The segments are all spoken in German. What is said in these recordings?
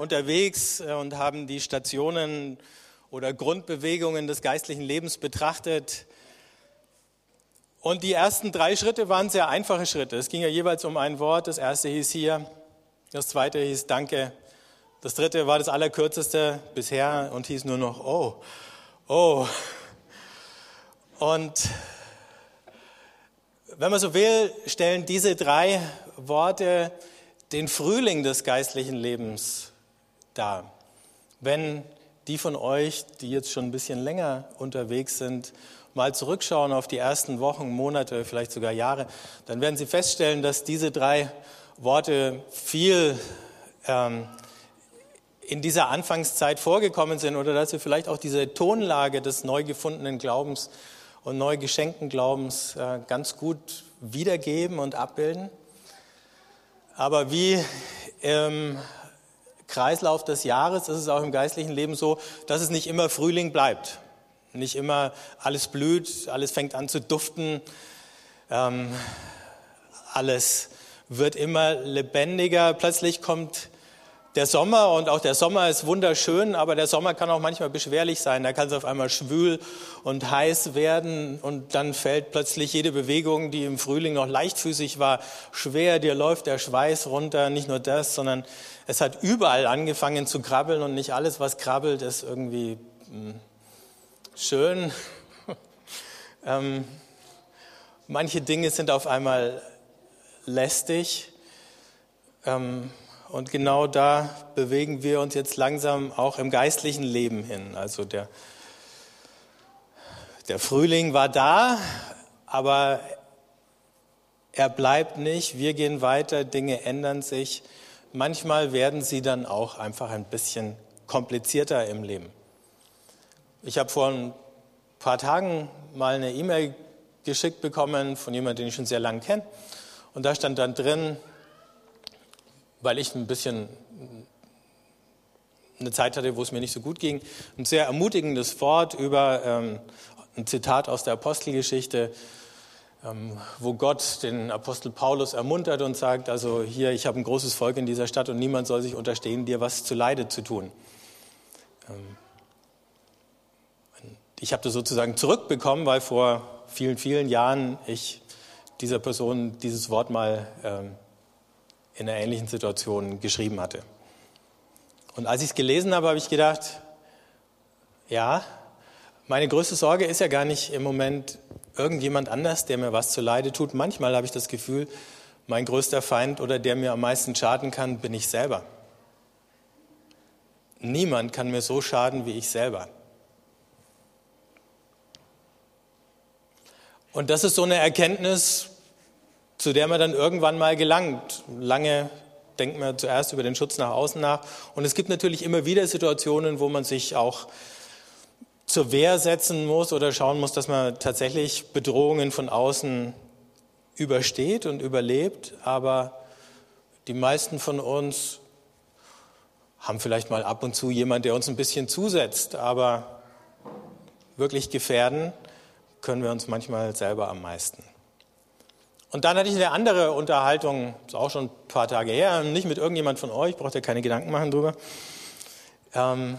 unterwegs äh, und haben die Stationen oder Grundbewegungen des geistlichen Lebens betrachtet. Und die ersten drei Schritte waren sehr einfache Schritte. Es ging ja jeweils um ein Wort. Das erste hieß hier, das zweite hieß Danke. Das dritte war das allerkürzeste bisher und hieß nur noch Oh, oh. Und wenn man so will, stellen diese drei Worte den Frühling des geistlichen Lebens dar. Wenn die von euch, die jetzt schon ein bisschen länger unterwegs sind, mal zurückschauen auf die ersten Wochen, Monate, vielleicht sogar Jahre, dann werden Sie feststellen, dass diese drei Worte viel ähm, in dieser Anfangszeit vorgekommen sind oder dass wir vielleicht auch diese Tonlage des neu gefundenen Glaubens und neu geschenkten Glaubens äh, ganz gut wiedergeben und abbilden. Aber wie im Kreislauf des Jahres ist es auch im geistlichen Leben so, dass es nicht immer Frühling bleibt. Nicht immer alles blüht, alles fängt an zu duften, ähm, alles wird immer lebendiger. Plötzlich kommt der Sommer und auch der Sommer ist wunderschön, aber der Sommer kann auch manchmal beschwerlich sein. Da kann es auf einmal schwül und heiß werden und dann fällt plötzlich jede Bewegung, die im Frühling noch leichtfüßig war, schwer. Dir läuft der Schweiß runter. Nicht nur das, sondern es hat überall angefangen zu krabbeln und nicht alles, was krabbelt, ist irgendwie hm, schön. ähm, manche Dinge sind auf einmal lästig. Ähm, und genau da bewegen wir uns jetzt langsam auch im geistlichen Leben hin. Also der, der Frühling war da, aber er bleibt nicht. Wir gehen weiter, Dinge ändern sich. Manchmal werden sie dann auch einfach ein bisschen komplizierter im Leben. Ich habe vor ein paar Tagen mal eine E-Mail geschickt bekommen von jemandem, den ich schon sehr lange kenne. Und da stand dann drin, weil ich ein bisschen eine Zeit hatte, wo es mir nicht so gut ging, ein sehr ermutigendes Wort über ähm, ein Zitat aus der Apostelgeschichte, ähm, wo Gott den Apostel Paulus ermuntert und sagt, also hier, ich habe ein großes Volk in dieser Stadt und niemand soll sich unterstehen, dir was zu Leide zu tun. Ähm, ich habe das sozusagen zurückbekommen, weil vor vielen, vielen Jahren ich dieser Person dieses Wort mal ähm, in einer ähnlichen Situation geschrieben hatte. Und als ich es gelesen habe, habe ich gedacht, ja, meine größte Sorge ist ja gar nicht im Moment irgendjemand anders, der mir was zu Leide tut. Manchmal habe ich das Gefühl, mein größter Feind oder der mir am meisten schaden kann, bin ich selber. Niemand kann mir so schaden wie ich selber. Und das ist so eine Erkenntnis, zu der man dann irgendwann mal gelangt. Lange denkt man zuerst über den Schutz nach außen nach. Und es gibt natürlich immer wieder Situationen, wo man sich auch zur Wehr setzen muss oder schauen muss, dass man tatsächlich Bedrohungen von außen übersteht und überlebt. Aber die meisten von uns haben vielleicht mal ab und zu jemand, der uns ein bisschen zusetzt. Aber wirklich gefährden können wir uns manchmal selber am meisten. Und dann hatte ich eine andere Unterhaltung, ist auch schon ein paar Tage her, nicht mit irgendjemand von euch, braucht ihr keine Gedanken machen drüber, ähm,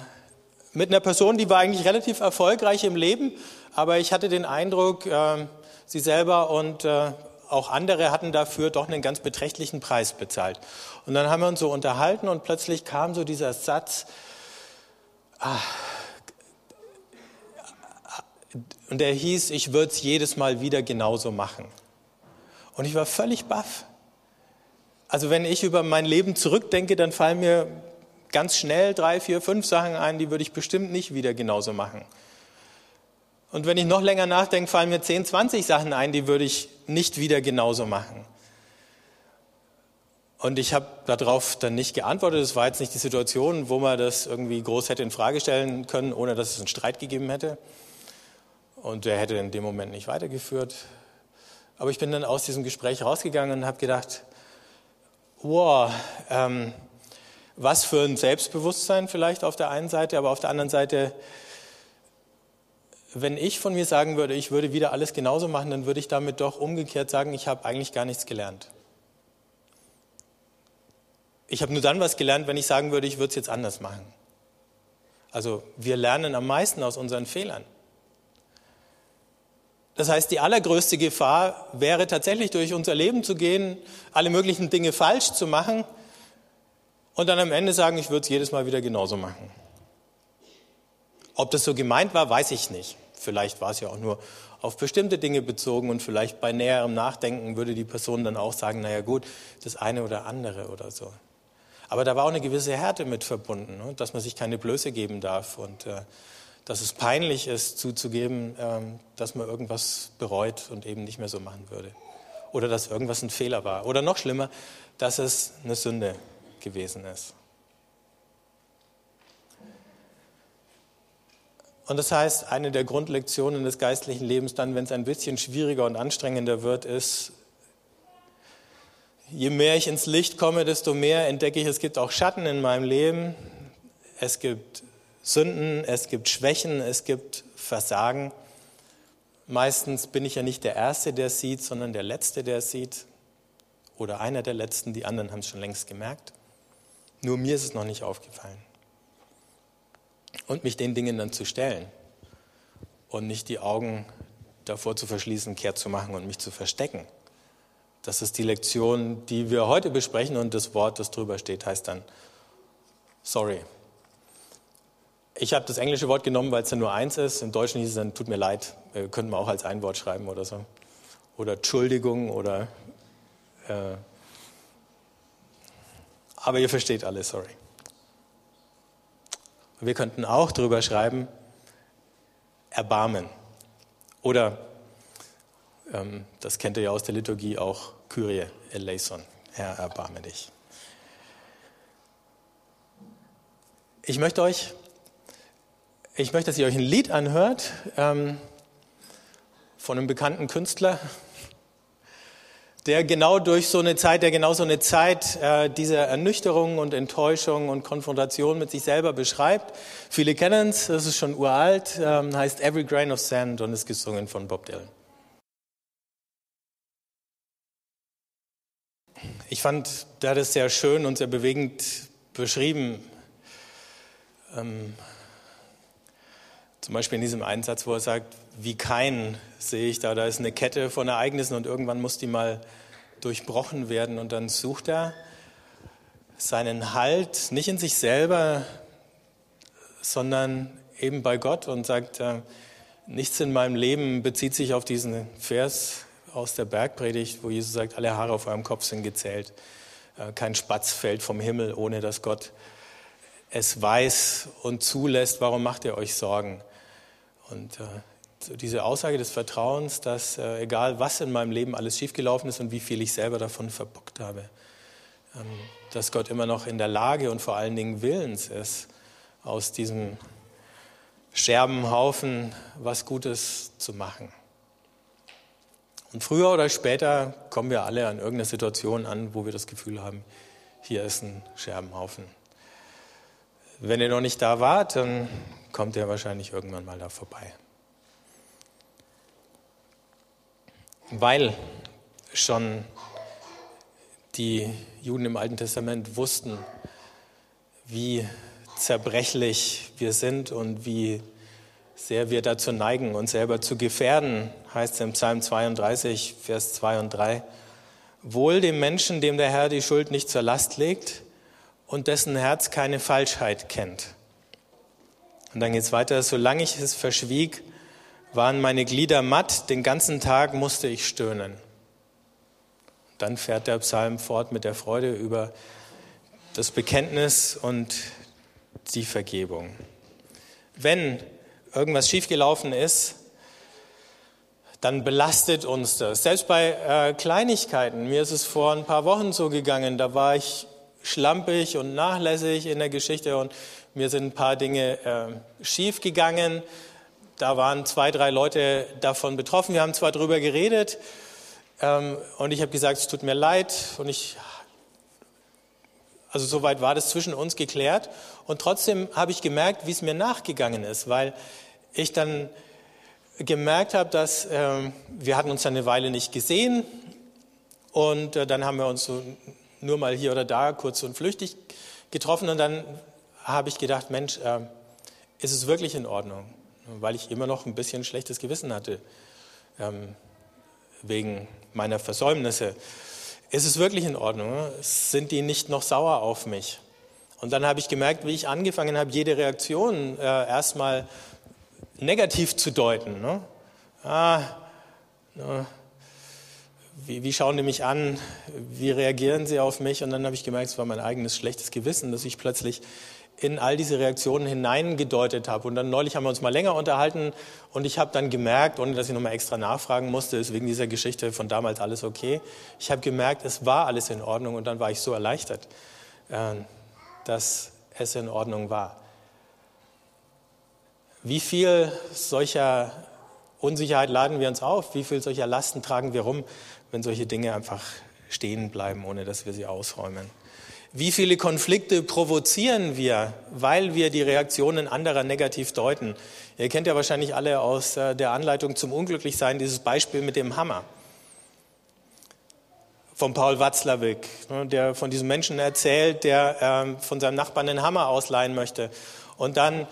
mit einer Person, die war eigentlich relativ erfolgreich im Leben, aber ich hatte den Eindruck, äh, sie selber und äh, auch andere hatten dafür doch einen ganz beträchtlichen Preis bezahlt. Und dann haben wir uns so unterhalten und plötzlich kam so dieser Satz, ah, und der hieß, ich würde es jedes Mal wieder genauso machen. Und ich war völlig baff. Also wenn ich über mein Leben zurückdenke, dann fallen mir ganz schnell drei, vier, fünf Sachen ein, die würde ich bestimmt nicht wieder genauso machen. Und wenn ich noch länger nachdenke, fallen mir 10, 20 Sachen ein, die würde ich nicht wieder genauso machen. Und ich habe darauf dann nicht geantwortet. Es war jetzt nicht die Situation, wo man das irgendwie groß hätte in Frage stellen können, ohne dass es einen Streit gegeben hätte. Und der hätte in dem Moment nicht weitergeführt. Aber ich bin dann aus diesem Gespräch rausgegangen und habe gedacht, wow, ähm, was für ein Selbstbewusstsein vielleicht auf der einen Seite, aber auf der anderen Seite, wenn ich von mir sagen würde, ich würde wieder alles genauso machen, dann würde ich damit doch umgekehrt sagen, ich habe eigentlich gar nichts gelernt. ich habe nur dann was gelernt, wenn ich sagen würde, ich würde es jetzt anders machen. Also wir lernen am meisten aus unseren Fehlern. Das heißt, die allergrößte Gefahr wäre tatsächlich durch unser Leben zu gehen, alle möglichen Dinge falsch zu machen und dann am Ende sagen, ich würde es jedes Mal wieder genauso machen. Ob das so gemeint war, weiß ich nicht. Vielleicht war es ja auch nur auf bestimmte Dinge bezogen und vielleicht bei näherem Nachdenken würde die Person dann auch sagen, naja gut, das eine oder andere oder so. Aber da war auch eine gewisse Härte mit verbunden, ne? dass man sich keine Blöße geben darf und äh, dass es peinlich ist zuzugeben, ähm, dass man irgendwas bereut und eben nicht mehr so machen würde. Oder dass irgendwas ein Fehler war. Oder noch schlimmer, dass es eine Sünde gewesen ist. Und das heißt, eine der Grundlektionen des geistlichen Lebens dann, wenn es ein bisschen schwieriger und anstrengender wird, ist, je mehr ich ins Licht komme, desto mehr entdecke ich, es gibt auch Schatten in meinem Leben. Es gibt Sünden, es gibt Schwächen, es gibt Versagen. Meistens bin ich ja nicht der Erste, der sieht, sondern der Letzte, der sieht. Oder einer der Letzten, die anderen haben es schon längst gemerkt. Nur mir ist es noch nicht aufgefallen. Und mich den Dingen dann zu stellen und nicht die Augen davor zu verschließen, kehrt zu machen und mich zu verstecken. Das ist die Lektion, die wir heute besprechen und das Wort, das drüber steht, heißt dann sorry. Ich habe das englische Wort genommen, weil es ja nur eins ist. Im Deutschen hieß es dann, tut mir leid, äh, könnten wir auch als ein Wort schreiben oder so. Oder Entschuldigung oder. Äh, aber ihr versteht alles, sorry. Wir könnten auch drüber schreiben, Erbarmen. Oder, ähm, das kennt ihr ja aus der Liturgie auch, Kyrie eleison, Herr, erbarme dich. Ich möchte euch ich möchte, dass ihr euch ein Lied anhört ähm, von einem bekannten Künstler, der genau durch so eine Zeit, der genau so eine Zeit äh, dieser Ernüchterung und Enttäuschung und Konfrontation mit sich selber beschreibt. Viele kennen es, das ist schon uralt, ähm, heißt Every Grain of Sand und ist gesungen von Bob Dylan. Ich fand, der hat es sehr schön und sehr bewegend beschrieben. Ähm, zum Beispiel in diesem Einsatz, wo er sagt, wie kein sehe ich da, da ist eine Kette von Ereignissen und irgendwann muss die mal durchbrochen werden. Und dann sucht er seinen Halt nicht in sich selber, sondern eben bei Gott und sagt, äh, nichts in meinem Leben bezieht sich auf diesen Vers aus der Bergpredigt, wo Jesus sagt, alle Haare auf eurem Kopf sind gezählt. Äh, kein Spatz fällt vom Himmel, ohne dass Gott es weiß und zulässt. Warum macht ihr euch Sorgen? Und äh, diese Aussage des Vertrauens, dass äh, egal was in meinem Leben alles schiefgelaufen ist und wie viel ich selber davon verbockt habe, ähm, dass Gott immer noch in der Lage und vor allen Dingen willens ist, aus diesem Scherbenhaufen was Gutes zu machen. Und früher oder später kommen wir alle an irgendeine Situation an, wo wir das Gefühl haben, hier ist ein Scherbenhaufen. Wenn ihr noch nicht da wart, dann kommt er wahrscheinlich irgendwann mal da vorbei. Weil schon die Juden im Alten Testament wussten, wie zerbrechlich wir sind und wie sehr wir dazu neigen, uns selber zu gefährden, heißt es im Psalm 32, Vers 2 und 3. Wohl dem Menschen, dem der Herr die Schuld nicht zur Last legt und dessen Herz keine Falschheit kennt. Und dann geht es weiter, solange ich es verschwieg, waren meine Glieder matt, den ganzen Tag musste ich stöhnen. Dann fährt der Psalm fort mit der Freude über das Bekenntnis und die Vergebung. Wenn irgendwas schiefgelaufen ist, dann belastet uns das. Selbst bei äh, Kleinigkeiten. Mir ist es vor ein paar Wochen so gegangen, da war ich schlampig und nachlässig in der Geschichte und mir sind ein paar Dinge äh, schief gegangen. Da waren zwei, drei Leute davon betroffen. Wir haben zwar darüber geredet ähm, und ich habe gesagt, es tut mir leid und ich, also soweit war das zwischen uns geklärt und trotzdem habe ich gemerkt, wie es mir nachgegangen ist, weil ich dann gemerkt habe, dass äh, wir hatten uns eine Weile nicht gesehen und äh, dann haben wir uns so nur mal hier oder da kurz und flüchtig getroffen und dann habe ich gedacht, Mensch, äh, ist es wirklich in Ordnung? Weil ich immer noch ein bisschen schlechtes Gewissen hatte ähm, wegen meiner Versäumnisse. Ist es wirklich in Ordnung? Sind die nicht noch sauer auf mich? Und dann habe ich gemerkt, wie ich angefangen habe, jede Reaktion äh, erstmal negativ zu deuten. Ne? Ah, ne, wie, wie, schauen die mich an? Wie reagieren sie auf mich? Und dann habe ich gemerkt, es war mein eigenes schlechtes Gewissen, dass ich plötzlich in all diese Reaktionen hineingedeutet habe. Und dann neulich haben wir uns mal länger unterhalten und ich habe dann gemerkt, ohne dass ich nochmal extra nachfragen musste, ist wegen dieser Geschichte von damals alles okay. Ich habe gemerkt, es war alles in Ordnung und dann war ich so erleichtert, äh, dass es in Ordnung war. Wie viel solcher Unsicherheit laden wir uns auf? Wie viel solcher Lasten tragen wir rum, wenn solche Dinge einfach stehen bleiben, ohne dass wir sie ausräumen? Wie viele Konflikte provozieren wir, weil wir die Reaktionen anderer negativ deuten? Ihr kennt ja wahrscheinlich alle aus äh, der Anleitung zum Unglücklichsein dieses Beispiel mit dem Hammer von Paul Watzlawick, ne, der von diesem Menschen erzählt, der ähm, von seinem Nachbarn einen Hammer ausleihen möchte. Und dann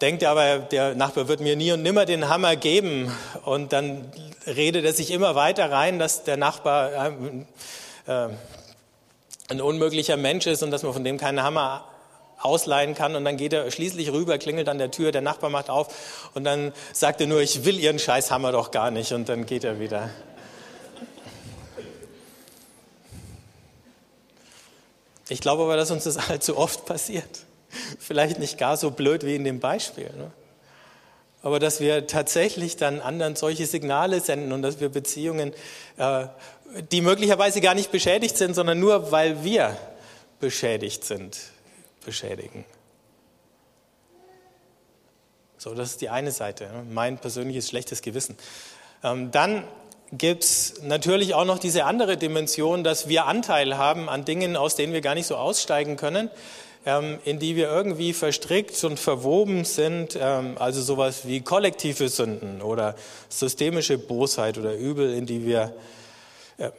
denkt er aber, der Nachbar wird mir nie und nimmer den Hammer geben. Und dann redet er sich immer weiter rein, dass der Nachbar äh, äh, ein unmöglicher Mensch ist und dass man von dem keinen Hammer ausleihen kann. Und dann geht er schließlich rüber, klingelt an der Tür, der Nachbar macht auf und dann sagt er nur, ich will Ihren Scheißhammer doch gar nicht. Und dann geht er wieder. Ich glaube aber, dass uns das allzu oft passiert. Vielleicht nicht gar so blöd wie in dem Beispiel. Ne? Aber dass wir tatsächlich dann anderen solche Signale senden und dass wir Beziehungen äh, die möglicherweise gar nicht beschädigt sind, sondern nur weil wir beschädigt sind, beschädigen. So, das ist die eine Seite, ne? mein persönliches schlechtes Gewissen. Ähm, dann gibt es natürlich auch noch diese andere Dimension, dass wir Anteil haben an Dingen, aus denen wir gar nicht so aussteigen können, in die wir irgendwie verstrickt und verwoben sind, ähm, also sowas wie kollektive Sünden oder systemische Bosheit oder Übel, in die wir äh,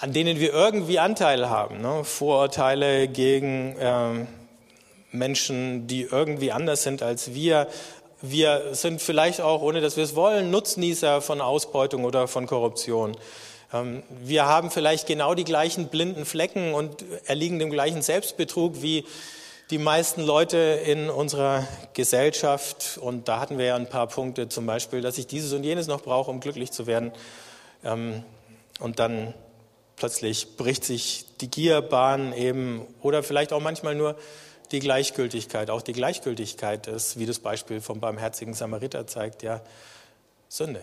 an denen wir irgendwie Anteil haben. Ne? Vorurteile gegen ähm, Menschen, die irgendwie anders sind als wir. Wir sind vielleicht auch, ohne dass wir es wollen, Nutznießer von Ausbeutung oder von Korruption. Ähm, wir haben vielleicht genau die gleichen blinden Flecken und erliegen dem gleichen Selbstbetrug wie die meisten Leute in unserer Gesellschaft. Und da hatten wir ja ein paar Punkte, zum Beispiel, dass ich dieses und jenes noch brauche, um glücklich zu werden. Ähm, und dann plötzlich bricht sich die Gierbahn eben oder vielleicht auch manchmal nur die Gleichgültigkeit. Auch die Gleichgültigkeit ist, wie das Beispiel vom barmherzigen Samariter zeigt, ja Sünde.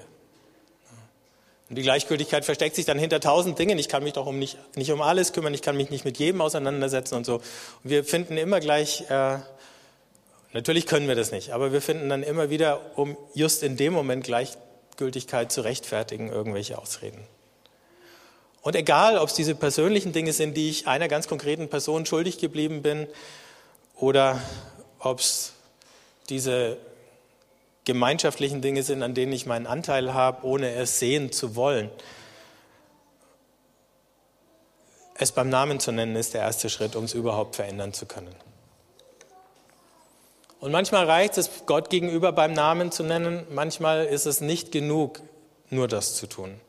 Und die Gleichgültigkeit versteckt sich dann hinter tausend Dingen. Ich kann mich doch um nicht, nicht um alles kümmern, ich kann mich nicht mit jedem auseinandersetzen und so. Und wir finden immer gleich, äh, natürlich können wir das nicht, aber wir finden dann immer wieder, um just in dem Moment Gleichgültigkeit zu rechtfertigen, irgendwelche Ausreden. Und egal, ob es diese persönlichen Dinge sind, die ich einer ganz konkreten Person schuldig geblieben bin, oder ob es diese gemeinschaftlichen Dinge sind, an denen ich meinen Anteil habe, ohne es sehen zu wollen. Es beim Namen zu nennen, ist der erste Schritt, um es überhaupt verändern zu können. Und manchmal reicht es, Gott gegenüber beim Namen zu nennen, manchmal ist es nicht genug, nur das zu tun.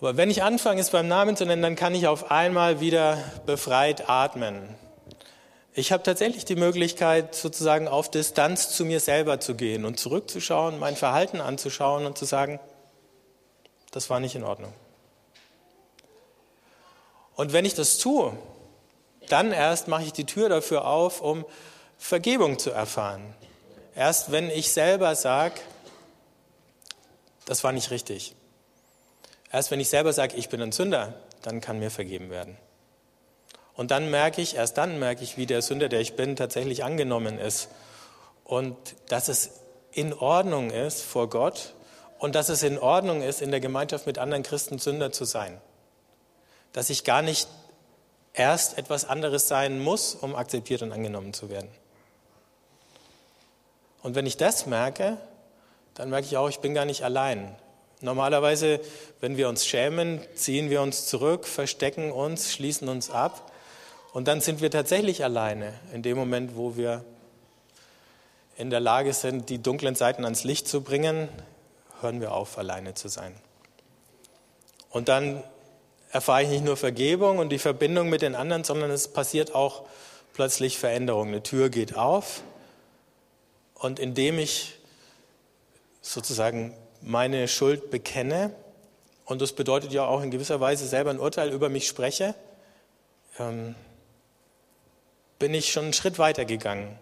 Aber wenn ich anfange, es beim Namen zu nennen, dann kann ich auf einmal wieder befreit atmen. Ich habe tatsächlich die Möglichkeit, sozusagen auf Distanz zu mir selber zu gehen und zurückzuschauen, mein Verhalten anzuschauen und zu sagen, das war nicht in Ordnung. Und wenn ich das tue, dann erst mache ich die Tür dafür auf, um Vergebung zu erfahren. Erst wenn ich selber sage, das war nicht richtig. Erst wenn ich selber sage, ich bin ein Sünder, dann kann mir vergeben werden. Und dann merke ich, erst dann merke ich, wie der Sünder, der ich bin, tatsächlich angenommen ist. Und dass es in Ordnung ist vor Gott und dass es in Ordnung ist, in der Gemeinschaft mit anderen Christen Sünder zu sein. Dass ich gar nicht erst etwas anderes sein muss, um akzeptiert und angenommen zu werden. Und wenn ich das merke, dann merke ich auch, ich bin gar nicht allein Normalerweise, wenn wir uns schämen, ziehen wir uns zurück, verstecken uns, schließen uns ab und dann sind wir tatsächlich alleine in dem Moment, wo wir in der Lage sind, die dunklen Seiten ans Licht zu bringen, hören wir auf, alleine zu sein. Und dann erfahre ich nicht nur Vergebung und die Verbindung mit den anderen, sondern es passiert auch plötzlich Veränderung. Eine Tür geht auf und indem ich sozusagen meine Schuld bekenne, und das bedeutet ja auch in gewisser Weise selber ein Urteil über mich spreche, ähm, bin ich schon einen Schritt weiter gegangen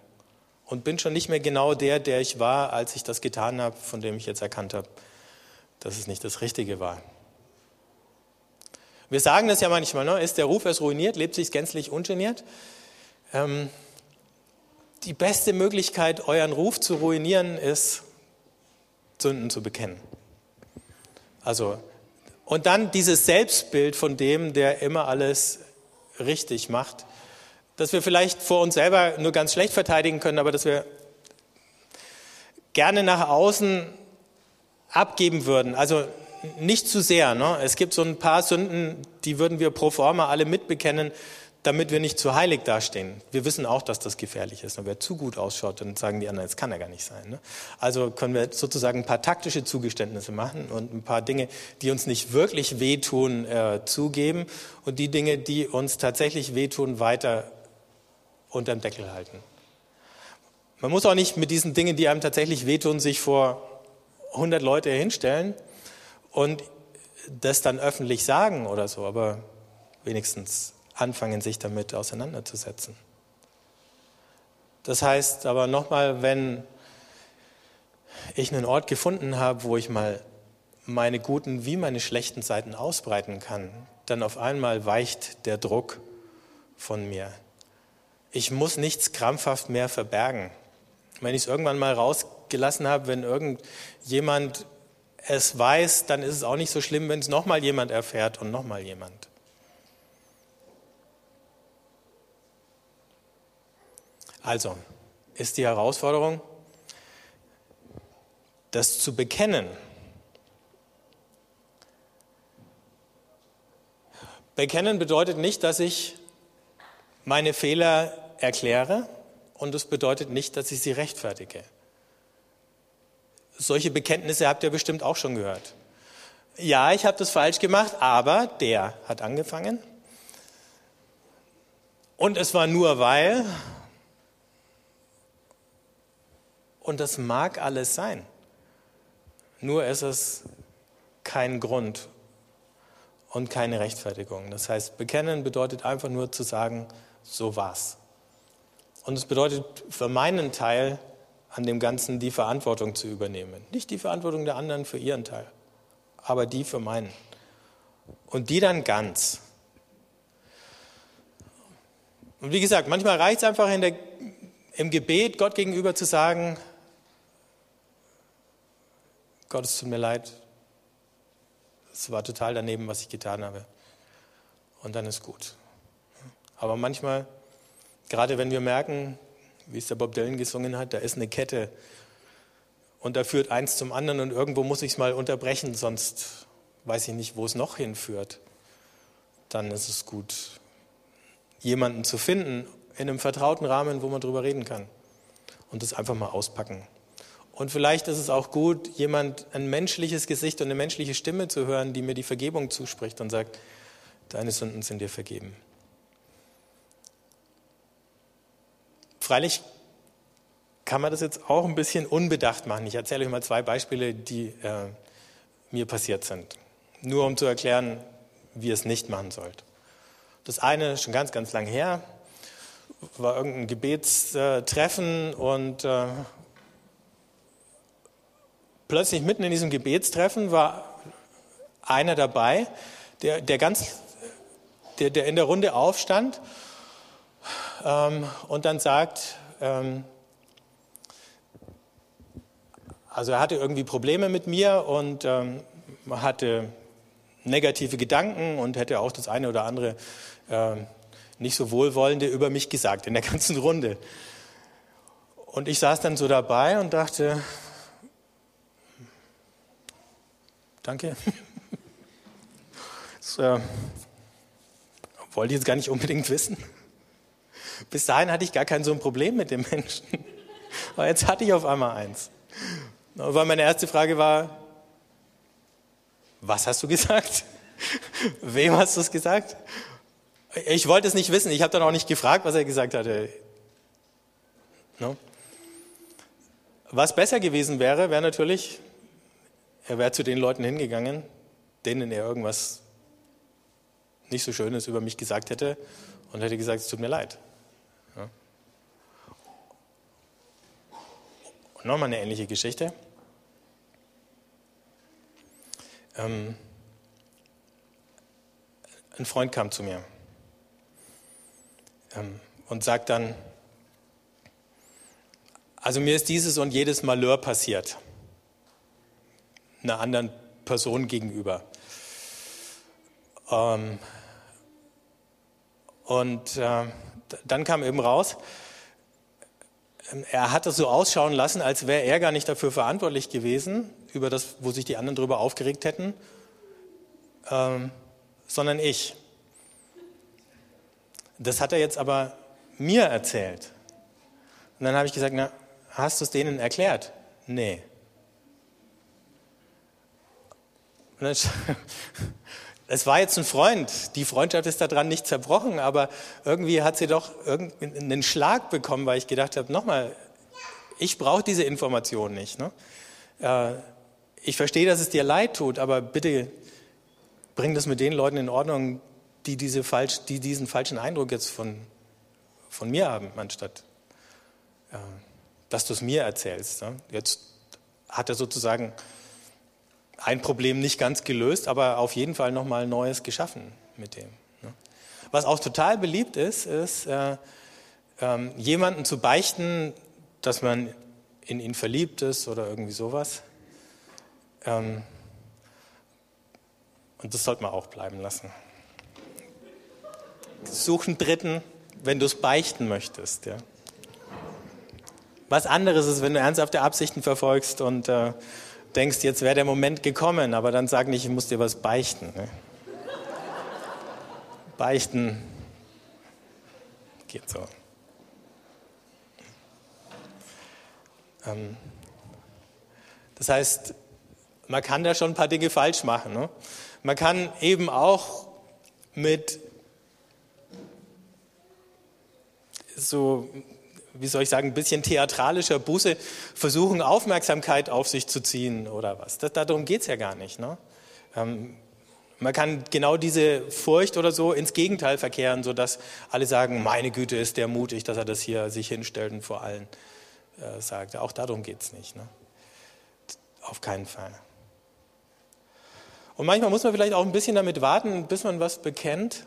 und bin schon nicht mehr genau der, der ich war, als ich das getan habe, von dem ich jetzt erkannt habe, dass es nicht das Richtige war. Wir sagen das ja manchmal, ne? ist der Ruf erst ruiniert, lebt sich gänzlich ungeniert. Ähm, die beste Möglichkeit, euren Ruf zu ruinieren, ist, Sünden zu bekennen. Also, und dann dieses Selbstbild von dem, der immer alles richtig macht, dass wir vielleicht vor uns selber nur ganz schlecht verteidigen können, aber dass wir gerne nach außen abgeben würden. Also nicht zu sehr. Ne? Es gibt so ein paar Sünden, die würden wir pro forma alle mitbekennen, damit wir nicht zu heilig dastehen. Wir wissen auch, dass das gefährlich ist. Und wer zu gut ausschaut, dann sagen die anderen, das kann er gar nicht sein. Ne? Also können wir sozusagen ein paar taktische Zugeständnisse machen und ein paar Dinge, die uns nicht wirklich wehtun, äh, zugeben und die Dinge, die uns tatsächlich wehtun, weiter unterm Deckel halten. Man muss auch nicht mit diesen Dingen, die einem tatsächlich wehtun, sich vor 100 Leute hinstellen und das dann öffentlich sagen oder so, aber wenigstens anfangen, sich damit auseinanderzusetzen. Das heißt aber nochmal, wenn ich einen Ort gefunden habe, wo ich mal meine guten wie meine schlechten Seiten ausbreiten kann, dann auf einmal weicht der Druck von mir. Ich muss nichts krampfhaft mehr verbergen. Wenn ich es irgendwann mal rausgelassen habe, wenn irgendjemand es weiß, dann ist es auch nicht so schlimm, wenn es nochmal jemand erfährt und nochmal jemand. Also ist die Herausforderung, das zu bekennen. Bekennen bedeutet nicht, dass ich meine Fehler erkläre und es bedeutet nicht, dass ich sie rechtfertige. Solche Bekenntnisse habt ihr bestimmt auch schon gehört. Ja, ich habe das falsch gemacht, aber der hat angefangen. Und es war nur weil. Und das mag alles sein. Nur ist es kein Grund und keine Rechtfertigung. Das heißt, bekennen bedeutet einfach nur zu sagen, so war's. Und es bedeutet für meinen Teil an dem Ganzen die Verantwortung zu übernehmen. Nicht die Verantwortung der anderen für ihren Teil, aber die für meinen. Und die dann ganz. Und wie gesagt, manchmal reicht es einfach der, im Gebet Gott gegenüber zu sagen, Gott, es tut mir leid, es war total daneben, was ich getan habe. Und dann ist gut. Aber manchmal, gerade wenn wir merken, wie es der Bob Dylan gesungen hat, da ist eine Kette und da führt eins zum anderen und irgendwo muss ich es mal unterbrechen, sonst weiß ich nicht, wo es noch hinführt. Dann ist es gut, jemanden zu finden in einem vertrauten Rahmen, wo man drüber reden kann und das einfach mal auspacken. Und vielleicht ist es auch gut, jemand ein menschliches Gesicht und eine menschliche Stimme zu hören, die mir die Vergebung zuspricht und sagt, deine Sünden sind dir vergeben. Freilich kann man das jetzt auch ein bisschen unbedacht machen. Ich erzähle euch mal zwei Beispiele, die äh, mir passiert sind. Nur um zu erklären, wie ihr es nicht machen sollt. Das eine, schon ganz, ganz lang her, war irgendein Gebetstreffen und äh, plötzlich mitten in diesem Gebetstreffen war einer dabei, der, der ganz, der, der in der Runde aufstand und dann sagt, ähm, also er hatte irgendwie Probleme mit mir und ähm, hatte negative Gedanken und hätte auch das eine oder andere nicht so wohlwollende über mich gesagt in der ganzen Runde. Und ich saß dann so dabei und dachte, danke. Das äh, wollte ich jetzt gar nicht unbedingt wissen. Bis dahin hatte ich gar kein so ein Problem mit dem Menschen. Aber jetzt hatte ich auf einmal eins. Weil meine erste Frage war, was hast du gesagt? Wem hast du es gesagt? Ich wollte es nicht wissen. Ich habe dann auch nicht gefragt, was er gesagt hatte. No? Was besser gewesen wäre, wäre natürlich, er wäre zu den Leuten hingegangen, denen er irgendwas nicht so Schönes über mich gesagt hätte und hätte gesagt, es tut mir leid. Und nochmal eine ähnliche Geschichte. Ähm, ein Freund kam zu mir ähm, und sagt dann, also mir ist dieses und jedes Malheur passiert, einer anderen Person gegenüber. Ähm, und äh, dann kam eben raus, ähm, er hat es so ausschauen lassen, als wäre er gar nicht dafür verantwortlich gewesen, über das, wo sich die anderen darüber aufgeregt hätten, ähm, sondern ich. Das hat er jetzt aber mir erzählt. Und dann habe ich gesagt, na, hast du es denen erklärt? Nee. es war jetzt ein Freund, die Freundschaft ist daran nicht zerbrochen, aber irgendwie hat sie doch einen Schlag bekommen, weil ich gedacht habe, nochmal, ich brauche diese Information nicht. Ne? Äh, ich verstehe, dass es dir leid tut, aber bitte bring das mit den Leuten in Ordnung, die, diese falsch, die diesen falschen Eindruck jetzt von, von mir haben, anstatt äh, dass du es mir erzählst. Ne? Jetzt hat er sozusagen ein Problem nicht ganz gelöst, aber auf jeden Fall nochmal neues geschaffen mit dem. Ne? Was auch total beliebt ist, ist äh, ähm, jemanden zu beichten, dass man in ihn verliebt ist oder irgendwie sowas. Ähm, und das sollte man auch bleiben lassen. Such einen Dritten, wenn du es beichten möchtest. Ja. Was anderes ist, wenn du ernsthafte Absichten verfolgst und äh, denkst, jetzt wäre der Moment gekommen, aber dann sag nicht, ich muss dir was beichten. Ne? Beichten geht so. Ähm, das heißt, man kann da schon ein paar Dinge falsch machen. Ne? Man kann eben auch mit so, wie soll ich sagen, ein bisschen theatralischer Buße versuchen, Aufmerksamkeit auf sich zu ziehen oder was. Das, darum geht es ja gar nicht. Ne? Ähm, man kann genau diese Furcht oder so ins Gegenteil verkehren, sodass alle sagen, meine Güte, ist der mutig, dass er das hier sich hinstellt und vor allen äh, sagt. Auch darum geht es nicht. Ne? Auf keinen Fall. Und manchmal muss man vielleicht auch ein bisschen damit warten, bis man was bekennt.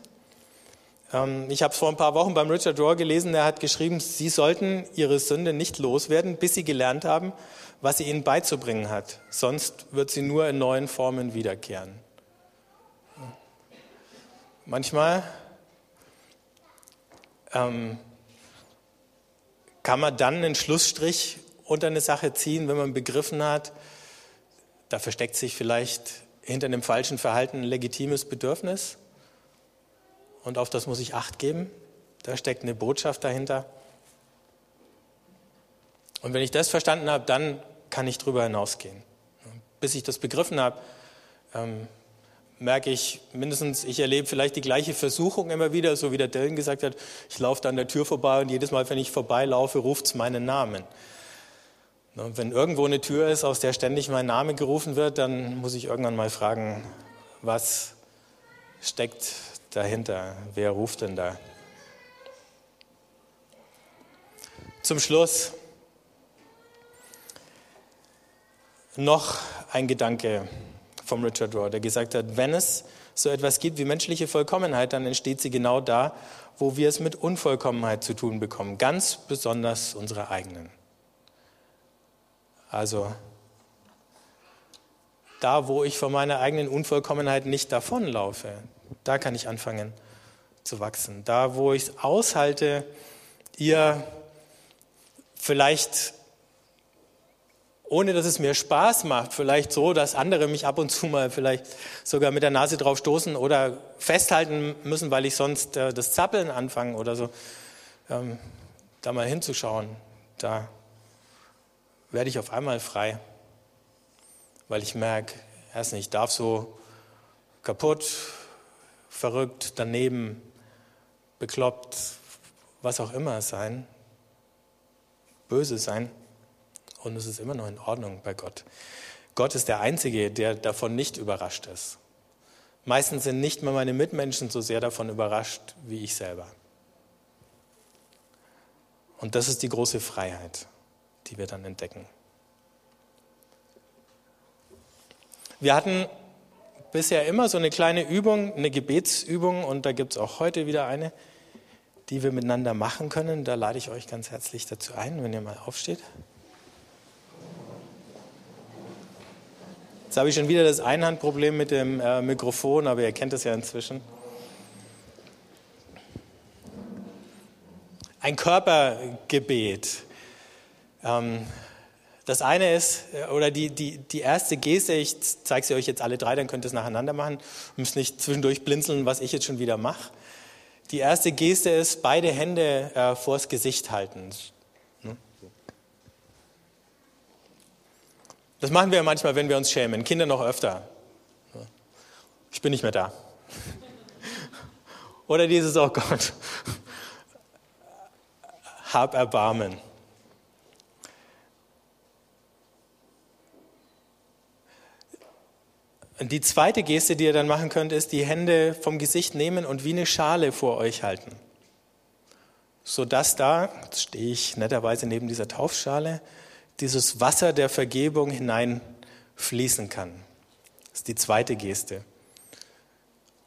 Ähm, ich habe es vor ein paar Wochen beim Richard Rohr gelesen, er hat geschrieben, Sie sollten Ihre Sünde nicht loswerden, bis Sie gelernt haben, was sie Ihnen beizubringen hat. Sonst wird sie nur in neuen Formen wiederkehren. Manchmal ähm, kann man dann einen Schlussstrich unter eine Sache ziehen, wenn man begriffen hat, da versteckt sich vielleicht hinter einem falschen Verhalten ein legitimes Bedürfnis und auf das muss ich Acht geben. Da steckt eine Botschaft dahinter. Und wenn ich das verstanden habe, dann kann ich darüber hinausgehen. Bis ich das begriffen habe, ähm, merke ich mindestens, ich erlebe vielleicht die gleiche Versuchung immer wieder, so wie der Dylan gesagt hat, ich laufe da an der Tür vorbei und jedes Mal, wenn ich vorbeilaufe, ruft es meinen Namen. Und wenn irgendwo eine Tür ist, aus der ständig mein Name gerufen wird, dann muss ich irgendwann mal fragen, was steckt dahinter? Wer ruft denn da? Zum Schluss noch ein Gedanke vom Richard Rohr, der gesagt hat, wenn es so etwas gibt wie menschliche Vollkommenheit, dann entsteht sie genau da, wo wir es mit Unvollkommenheit zu tun bekommen, ganz besonders unsere eigenen. Also da, wo ich vor meiner eigenen Unvollkommenheit nicht davonlaufe, da kann ich anfangen zu wachsen. Da, wo ich es aushalte, ihr vielleicht ohne dass es mir Spaß macht, vielleicht so, dass andere mich ab und zu mal vielleicht sogar mit der Nase drauf stoßen oder festhalten müssen, weil ich sonst äh, das Zappeln anfange oder so, ähm, da mal hinzuschauen, da werde ich auf einmal frei, weil ich merke, erst nicht, ich darf so kaputt, verrückt, daneben, bekloppt, was auch immer sein, böse sein und es ist immer noch in Ordnung bei Gott. Gott ist der Einzige, der davon nicht überrascht ist. Meistens sind nicht mal meine Mitmenschen so sehr davon überrascht wie ich selber. Und das ist die große Freiheit, die wir dann entdecken. Wir hatten bisher immer so eine kleine Übung, eine Gebetsübung und da gibt es auch heute wieder eine, die wir miteinander machen können. Da lade ich euch ganz herzlich dazu ein, wenn ihr mal aufsteht. Jetzt habe ich schon wieder das Einhandproblem mit dem äh, Mikrofon, aber ihr kennt es ja inzwischen. Ein Körpergebet. Ähm, das eine ist, äh, oder die, die, die erste Geste, ich zeige sie euch jetzt alle drei, dann könnt ihr es nacheinander machen. Müsst nicht zwischendurch blinzeln, was ich jetzt schon wieder mache. Die erste Geste ist, beide Hände äh, vors Gesicht halten. Das machen wir manchmal, wenn wir uns schämen. Kinder noch öfter. Ich bin nicht mehr da. Oder dieses, oh Gott, hab Erbarmen. Und die zweite Geste, die ihr dann machen könnt, ist die Hände vom Gesicht nehmen und wie eine Schale vor euch halten. Sodass da, jetzt stehe ich netterweise neben dieser Taufschale, dieses Wasser der Vergebung hineinfließen kann. Das ist die zweite Geste.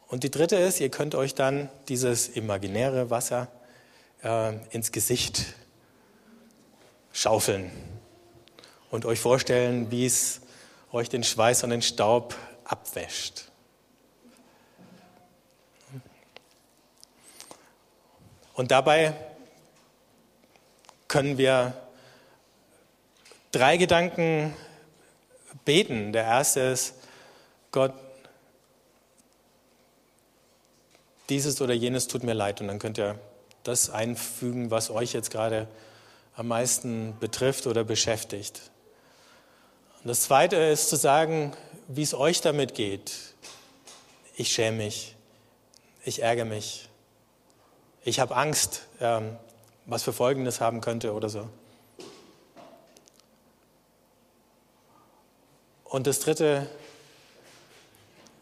Und die dritte ist, ihr könnt euch dann dieses imaginäre Wasser äh, ins Gesicht schaufeln und euch vorstellen, wie es euch den Schweiß und den Staub abwäscht. Und dabei können wir drei Gedanken beten. Der erste ist, Gott, dieses oder jenes tut mir leid. Und dann könnt ihr das einfügen, was euch jetzt gerade am meisten betrifft oder beschäftigt. Und das zweite ist zu sagen, wie es euch damit geht. Ich schäme mich. Ich ärgere mich. Ich habe Angst, ähm, was für Folgen das haben könnte oder so. Und das Dritte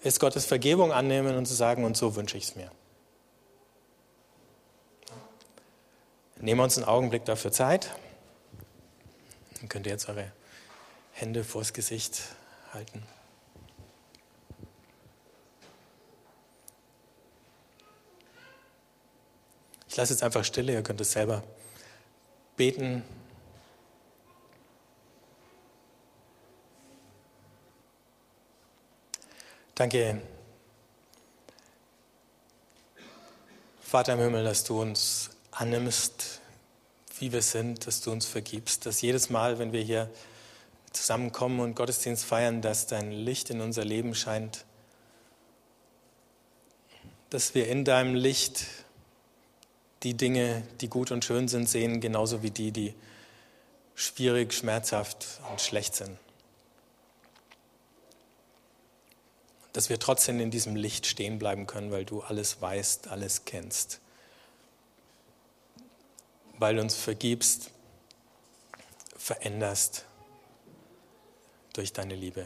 ist Gottes Vergebung annehmen und zu sagen, und so wünsche ich es mir. Nehmen wir uns einen Augenblick dafür Zeit. Dann könnt ihr jetzt eure Hände vors Gesicht halten. Ich lasse jetzt einfach Stille, ihr könnt es selber beten. Danke, Vater im Himmel, dass du uns annimmst, wie wir sind, dass du uns vergibst, dass jedes Mal, wenn wir hier zusammenkommen und Gottesdienst feiern, dass dein Licht in unser Leben scheint, dass wir in deinem Licht die Dinge, die gut und schön sind, sehen, genauso wie die, die schwierig, schmerzhaft und schlecht sind. dass wir trotzdem in diesem Licht stehen bleiben können, weil du alles weißt, alles kennst. Weil du uns vergibst, veränderst durch deine Liebe.